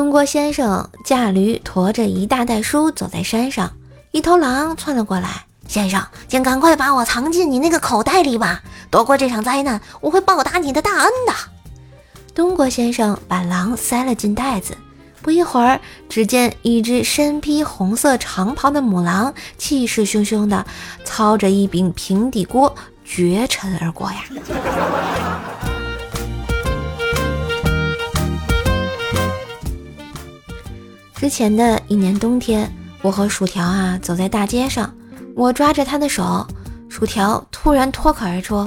东郭先生驾驴驮着一大袋书走在山上，一头狼窜了过来。先生，请赶快把我藏进你那个口袋里吧！躲过这场灾难，我会报答你的大恩的。东郭先生把狼塞了进袋子，不一会儿，只见一只身披红色长袍的母狼，气势汹汹地操着一柄平底锅绝尘而过呀。之前的一年冬天，我和薯条啊走在大街上，我抓着他的手，薯条突然脱口而出：“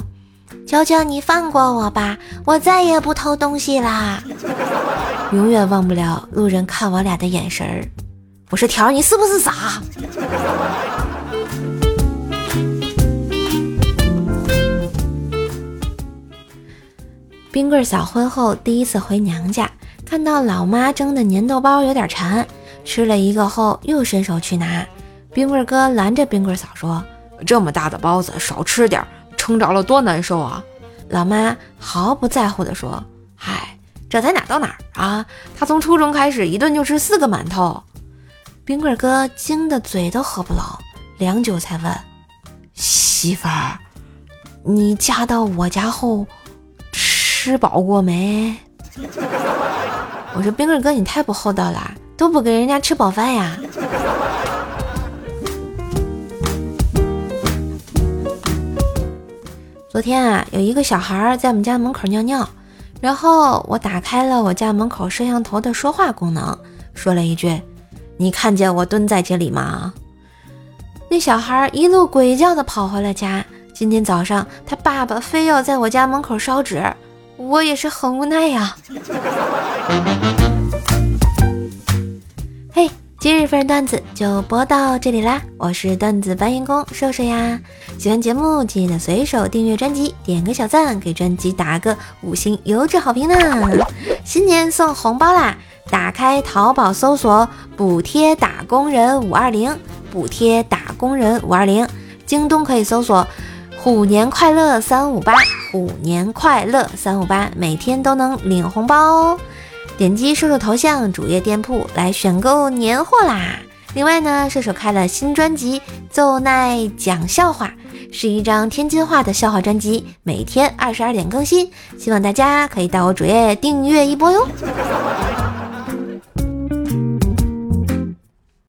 求求你放过我吧，我再也不偷东西啦！”永远忘不了路人看我俩的眼神儿。我说条，你是不是傻？冰棍儿嫂婚后第一次回娘家。看到老妈蒸的粘豆包有点馋，吃了一个后又伸手去拿。冰棍哥拦着冰棍嫂说：“这么大的包子少吃点，撑着了多难受啊！”老妈毫不在乎地说：“嗨，这才哪到哪儿啊？他从初中开始一顿就吃四个馒头。”冰棍哥惊得嘴都合不拢，良久才问：“媳妇儿，你嫁到我家后吃饱过没？”我说冰棍哥，你太不厚道了，都不给人家吃饱饭呀！昨天啊，有一个小孩在我们家门口尿尿，然后我打开了我家门口摄像头的说话功能，说了一句：“你看见我蹲在这里吗？”那小孩一路鬼叫的跑回了家。今天早上，他爸爸非要在我家门口烧纸。我也是很无奈呀。嘿，今日份段子就播到这里啦！我是段子搬运工瘦瘦呀。喜欢节目记得随手订阅专辑，点个小赞，给专辑打个五星优质好评呢。新年送红包啦！打开淘宝搜索“补贴打工人五二零”，补贴打工人五二零。京东可以搜索。虎年快乐三五八，虎年快乐三五八，每天都能领红包哦！点击射手头像主页店铺来选购年货啦！另外呢，射手开了新专辑《奏奈讲笑话》，是一张天津话的笑话专辑，每天二十二点更新，希望大家可以到我主页订阅一波哟！